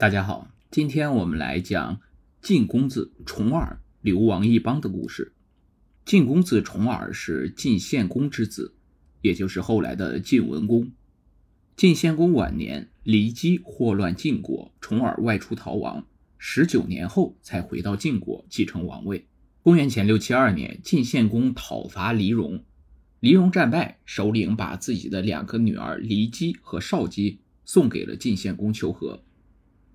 大家好，今天我们来讲晋公子重耳流亡异邦的故事。晋公子重耳是晋献公之子，也就是后来的晋文公。晋献公晚年，骊姬祸乱晋国，重耳外出逃亡，十九年后才回到晋国继承王位。公元前六七二年，晋献公讨伐黎戎，黎戎战败，首领把自己的两个女儿骊姬和少姬送给了晋献公求和。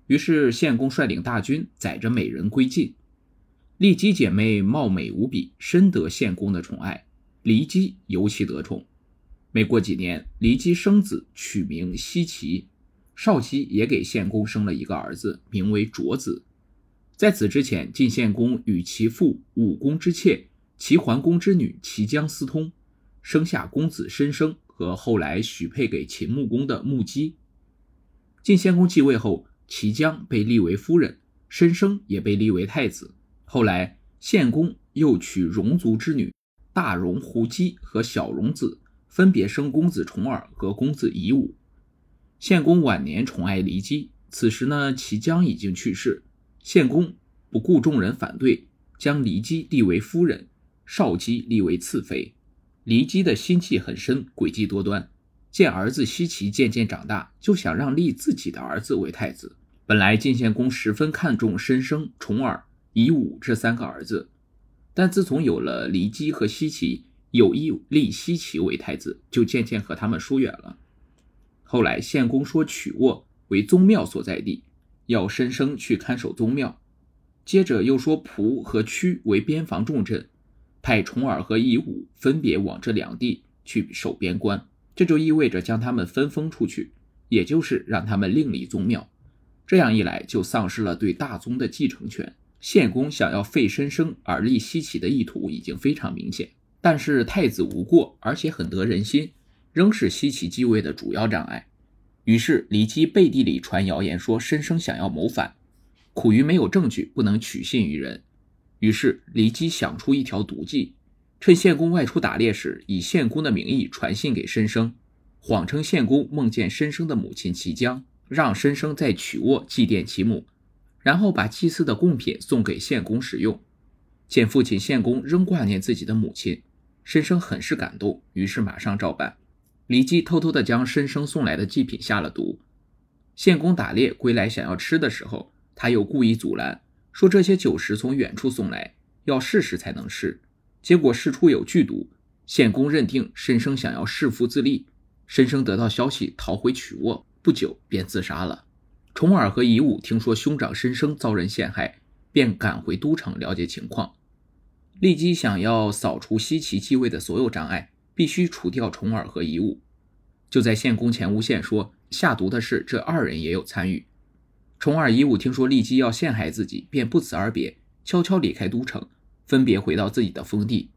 于是，献公率领大军载着美人归晋。骊姬姐妹貌美无比，深得献公的宠爱，骊姬尤其得宠。没过几年，骊姬生子，取名奚齐。少姬也给献公生了一个儿子，名为卓子。在此之前，晋献公与其父武公之妾齐桓公之女齐姜私通，生下公子申生和后来许配给秦穆公的穆姬。晋献公继位后。齐姜被立为夫人，申生也被立为太子。后来，献公又娶戎族之女大戎胡姬和小戎子，分别生公子重耳和公子夷吾。献公晚年宠爱骊姬，此时呢，齐姜已经去世。献公不顾众人反对，将骊姬立为夫人，少姬立为次妃。骊姬的心计很深，诡计多端。见儿子奚齐渐渐长大，就想让立自己的儿子为太子。本来晋献公十分看重申生、重耳、夷吾这三个儿子，但自从有了骊姬和奚齐，有意立奚齐为太子，就渐渐和他们疏远了。后来献公说曲沃为宗庙所在地，要申生去看守宗庙；接着又说蒲和屈为边防重镇，派重耳和夷吾分别往这两地去守边关。这就意味着将他们分封出去，也就是让他们另立宗庙。这样一来，就丧失了对大宗的继承权。献公想要废申生而立奚齐的意图已经非常明显。但是太子无过，而且很得人心，仍是奚齐继位的主要障碍。于是骊姬背地里传谣言说申生想要谋反，苦于没有证据，不能取信于人。于是骊姬想出一条毒计。趁献公外出打猎时，以献公的名义传信给申生，谎称献公梦见申生的母亲齐姜，让申生在曲沃祭奠其母，然后把祭祀的贡品送给献公使用。见父亲献公仍挂念自己的母亲，申生很是感动，于是马上照办。骊姬偷偷地将申生送来的祭品下了毒。献公打猎归来想要吃的时候，他又故意阻拦，说这些酒食从远处送来，要试试才能吃。结果事出有剧毒，献公认定申生想要弑父自立，申生得到消息逃回曲沃，不久便自杀了。重耳和夷吾听说兄长申生遭人陷害，便赶回都城了解情况。立即想要扫除西齐继位的所有障碍，必须除掉重耳和夷吾。就在献公前诬陷说下毒的是这二人也有参与。重耳、夷吾听说立即要陷害自己，便不辞而别，悄悄离开都城。分别回到自己的封地，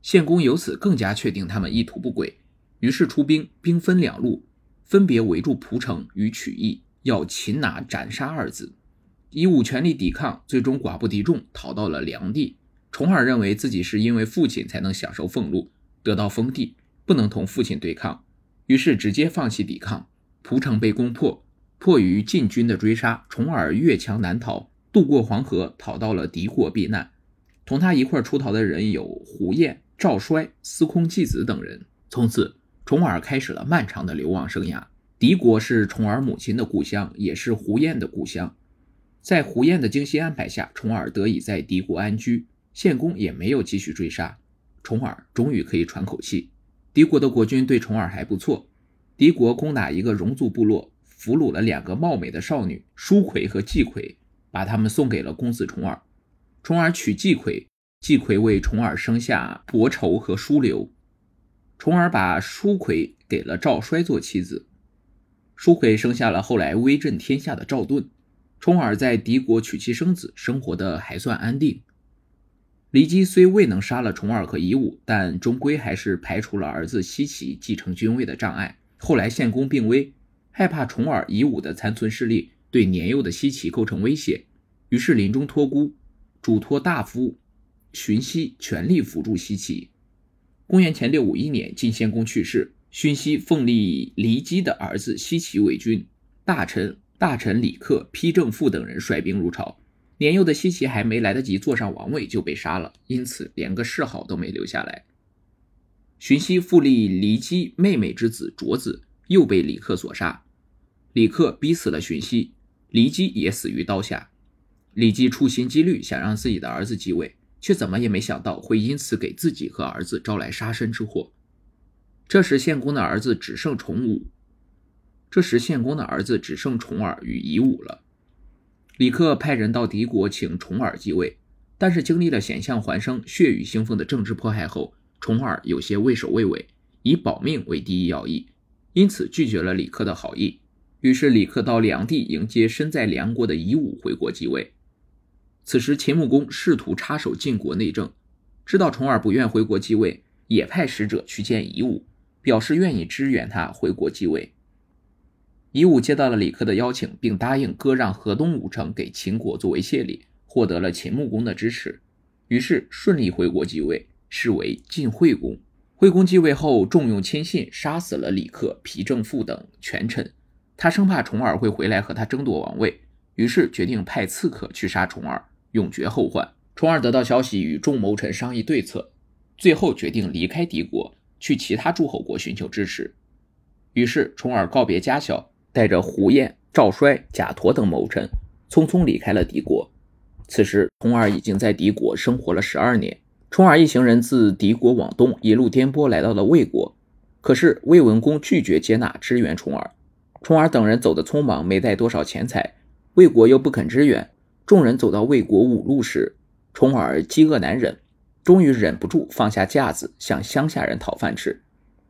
献公由此更加确定他们意图不轨，于是出兵，兵分两路，分别围住蒲城与曲邑，要擒拿斩杀二子。以武全力抵抗，最终寡不敌众，逃到了梁地。重耳认为自己是因为父亲才能享受俸禄，得到封地，不能同父亲对抗，于是直接放弃抵抗。蒲城被攻破，迫于晋军的追杀，重耳越墙难逃，渡过黄河，逃到了敌国避难。同他一块出逃的人有胡彦、赵衰、司空季子等人。从此，重耳开始了漫长的流亡生涯。敌国是重耳母亲的故乡，也是胡彦的故乡。在胡彦的精心安排下，重耳得以在敌国安居，献公也没有继续追杀，重耳终于可以喘口气。敌国的国君对重耳还不错。敌国攻打一个戎族部落，俘虏了两个貌美的少女舒葵和季葵，把她们送给了公子重耳。重耳娶季葵，季葵为重耳生下伯仇和叔留。重耳把叔葵给了赵衰做妻子，叔葵生下了后来威震天下的赵盾。重耳在敌国娶妻生子，生活的还算安定。骊姬虽未能杀了重耳和夷吾，但终归还是排除了儿子奚齐继承君位的障碍。后来献公病危，害怕重耳、夷吾的残存势力对年幼的奚齐构成威胁，于是临终托孤。嘱托大夫荀息全力辅助西岐。公元前六五一年，晋献公去世，荀息奉立骊姬的儿子西岐为君，大臣大臣李克、丕正父等人率兵入朝。年幼的西岐还没来得及坐上王位就被杀了，因此连个谥号都没留下来。荀息复立骊姬妹妹之子卓子，又被李克所杀。李克逼死了荀息，骊姬也死于刀下。李姬处心积虑想让自己的儿子继位，却怎么也没想到会因此给自己和儿子招来杀身之祸。这时献公的儿子只剩重武，这时献公的儿子只剩重耳与夷吾了。李克派人到敌国请重耳继位，但是经历了险象环生、血雨腥风的政治迫害后，重耳有些畏首畏尾，以保命为第一要义，因此拒绝了李克的好意。于是李克到梁地迎接身在梁国的夷吾回国继位。此时秦穆公试图插手晋国内政，知道重耳不愿回国继位，也派使者去见夷吾，表示愿意支援他回国继位。夷吾接到了李克的邀请，并答应割让河东五城给秦国作为谢礼，获得了秦穆公的支持，于是顺利回国继位，是为晋惠公。惠公继位后，重用亲信，杀死了李克、皮正富等权臣。他生怕重耳会回来和他争夺王位，于是决定派刺客去杀重耳，永绝后患。重耳得到消息，与众谋臣商议对策，最后决定离开敌国，去其他诸侯国寻求支持。于是重耳告别家小。带着胡彦、赵衰、贾陀等谋臣，匆匆离开了敌国。此时，重耳已经在敌国生活了十二年。重耳一行人自敌国往东，一路颠簸来到了魏国。可是，魏文公拒绝接纳支援重耳。重耳等人走得匆忙，没带多少钱财，魏国又不肯支援。众人走到魏国五路时，重耳饥饿难忍，终于忍不住放下架子，向乡下人讨饭吃。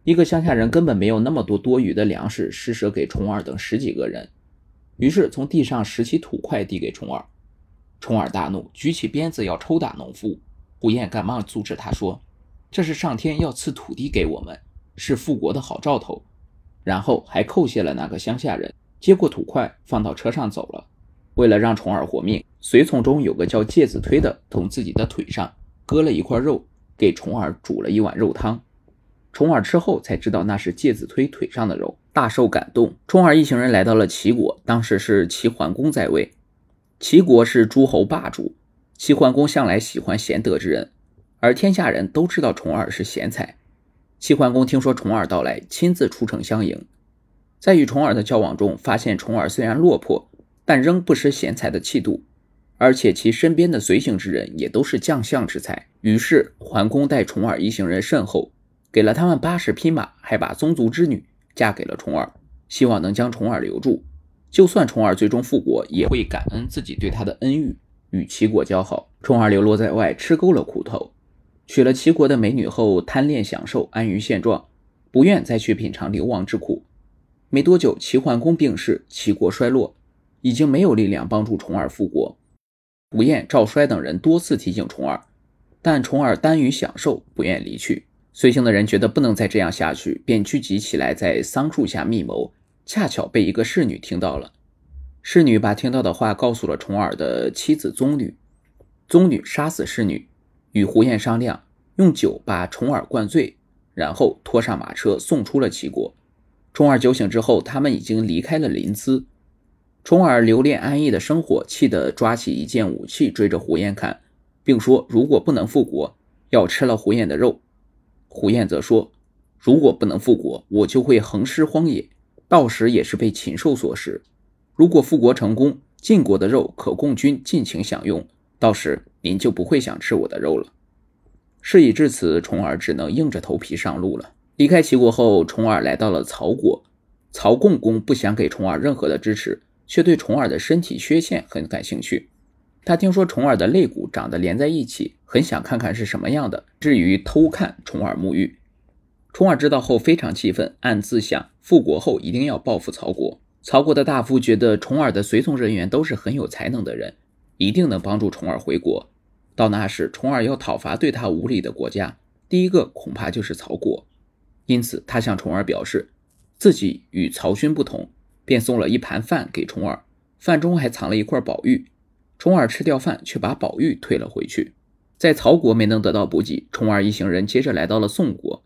一个乡下人根本没有那么多多余的粮食施舍给重耳等十几个人，于是从地上拾起土块递给重耳。重耳大怒，举起鞭子要抽打农夫。胡燕赶忙阻止他说：“这是上天要赐土地给我们，是复国的好兆头。”然后还叩谢了那个乡下人，接过土块放到车上走了。为了让重耳活命，随从中有个叫介子推的，从自己的腿上割了一块肉，给重耳煮了一碗肉汤。重耳吃后才知道那是介子推腿上的肉，大受感动。重耳一行人来到了齐国，当时是齐桓公在位。齐国是诸侯霸主，齐桓公向来喜欢贤德之人，而天下人都知道重耳是贤才。齐桓公听说重耳到来，亲自出城相迎。在与重耳的交往中，发现重耳虽然落魄，但仍不失贤才的气度，而且其身边的随行之人也都是将相之才。于是桓公待重耳一行人甚厚。给了他们八十匹马，还把宗族之女嫁给了重耳，希望能将重耳留住。就算重耳最终复国，也会感恩自己对他的恩遇，与齐国交好。重耳流落在外，吃够了苦头，娶了齐国的美女后，贪恋享受，安于现状，不愿再去品尝流亡之苦。没多久，齐桓公病逝，齐国衰落，已经没有力量帮助重耳复国。胡彦、赵衰等人多次提醒重耳，但重耳耽于享受，不愿离去。随行的人觉得不能再这样下去，便聚集起来在桑树下密谋。恰巧被一个侍女听到了，侍女把听到的话告诉了重耳的妻子宗女。宗女杀死侍女，与胡彦商量，用酒把重耳灌醉，然后拖上马车送出了齐国。重耳酒醒之后，他们已经离开了临淄。重耳留恋安逸的生活，气得抓起一件武器追着胡彦砍，并说如果不能复国，要吃了胡彦的肉。胡彦则说：“如果不能复国，我就会横尸荒野，到时也是被禽兽所食。如果复国成功，晋国的肉可供君尽情享用，到时您就不会想吃我的肉了。”事已至此，重耳只能硬着头皮上路了。离开齐国后，重耳来到了曹国。曹共公不想给重耳任何的支持，却对重耳的身体缺陷很感兴趣。他听说重耳的肋骨长得连在一起，很想看看是什么样的，至于偷看重耳沐浴。重耳知道后非常气愤，暗自想复国后一定要报复曹国。曹国的大夫觉得重耳的随从人员都是很有才能的人，一定能帮助重耳回国。到那时，重耳要讨伐对他无礼的国家，第一个恐怕就是曹国。因此，他向重耳表示自己与曹勋不同，便送了一盘饭给重耳，饭中还藏了一块宝玉。重耳吃掉饭，却把宝玉退了回去。在曹国没能得到补给，重耳一行人接着来到了宋国。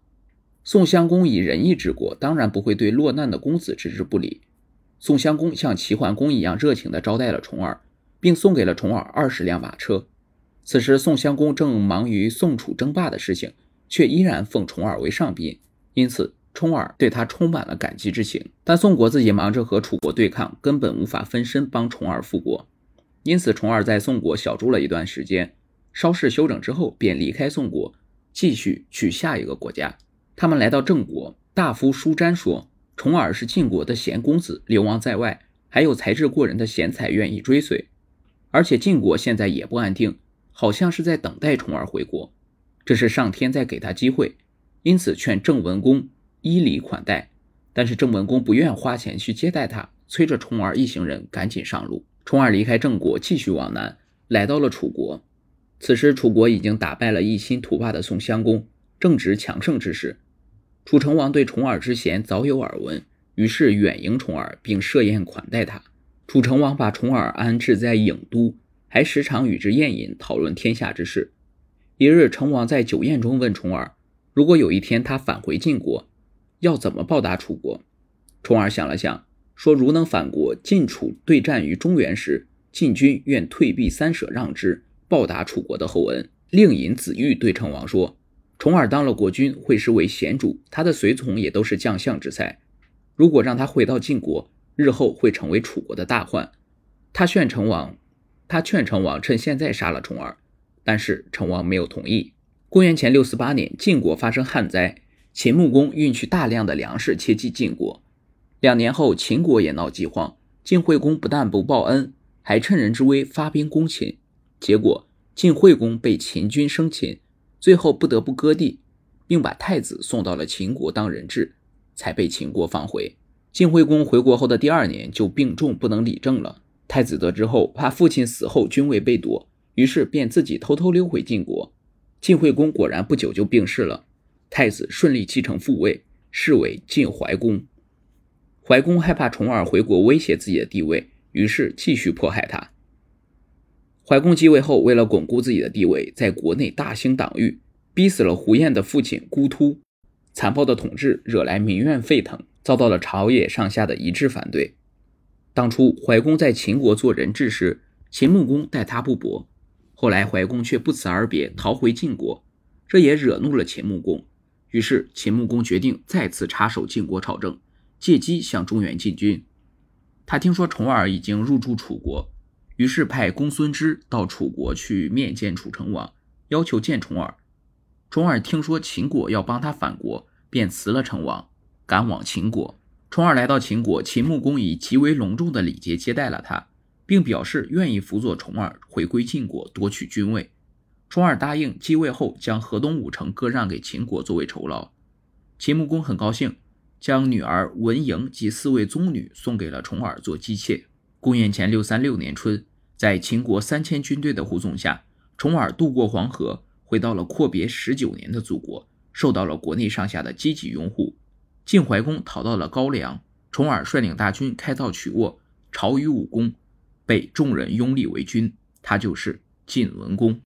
宋襄公以仁义治国，当然不会对落难的公子置之不理。宋襄公像齐桓公一样热情地招待了重耳，并送给了重耳二十辆马车。此时，宋襄公正忙于宋楚争霸的事情，却依然奉重耳为上宾，因此重耳对他充满了感激之情。但宋国自己忙着和楚国对抗，根本无法分身帮重耳复国，因此重耳在宋国小住了一段时间，稍事休整之后，便离开宋国，继续去下一个国家。他们来到郑国，大夫舒詹说。重耳是晋国的贤公子，流亡在外，还有才智过人的贤才愿意追随。而且晋国现在也不安定，好像是在等待重耳回国。这是上天在给他机会，因此劝郑文公依礼款待。但是郑文公不愿花钱去接待他，催着重耳一行人赶紧上路。重耳离开郑国，继续往南，来到了楚国。此时楚国已经打败了一心图霸的宋襄公，正值强盛之时。楚成王对重耳之贤早有耳闻，于是远迎重耳，并设宴款待他。楚成王把重耳安置在郢都，还时常与之宴饮，讨论天下之事。一日，成王在酒宴中问重耳：“如果有一天他返回晋国，要怎么报答楚国？”重耳想了想，说：“如能反国，晋楚对战于中原时，晋军愿退避三舍让之，报答楚国的厚恩。”令尹子玉对成王说。重耳当了国君，会师为贤主，他的随从也都是将相之才。如果让他回到晋国，日后会成为楚国的大患。他劝成王，他劝成王趁现在杀了重耳，但是成王没有同意。公元前六四八年，晋国发生旱灾，秦穆公运去大量的粮食切济晋国。两年后，秦国也闹饥荒，晋惠公不但不报恩，还趁人之危发兵攻秦，结果晋惠公被秦军生擒。最后不得不割地，并把太子送到了秦国当人质，才被秦国放回。晋惠公回国后的第二年就病重，不能理政了。太子得知后，怕父亲死后君位被夺，于是便自己偷偷溜回晋国。晋惠公果然不久就病逝了，太子顺利继承父位，是为晋怀公。怀公害怕重耳回国威胁自己的地位，于是继续迫害他。怀公继位后，为了巩固自己的地位，在国内大兴党羽，逼死了胡彦的父亲孤突。残暴的统治惹来民怨沸腾，遭到了朝野上下的一致反对。当初怀公在秦国做人质时，秦穆公待他不薄，后来怀公却不辞而别，逃回晋国，这也惹怒了秦穆公。于是秦穆公决定再次插手晋国朝政，借机向中原进军。他听说重耳已经入驻楚国。于是派公孙支到楚国去面见楚成王，要求见重耳。重耳听说秦国要帮他反国，便辞了成王，赶往秦国。重耳来到秦国，秦穆公以极为隆重的礼节接待了他，并表示愿意辅佐重耳回归晋国，夺取君位。重耳答应继位后将河东五城割让给秦国作为酬劳。秦穆公很高兴，将女儿文嬴及四位宗女送给了重耳做姬妾。公元前六三六年春，在秦国三千军队的护送下，重耳渡过黄河，回到了阔别十九年的祖国，受到了国内上下的积极拥护。晋怀公逃到了高梁，重耳率领大军开造曲沃，朝于武功，被众人拥立为君，他就是晋文公。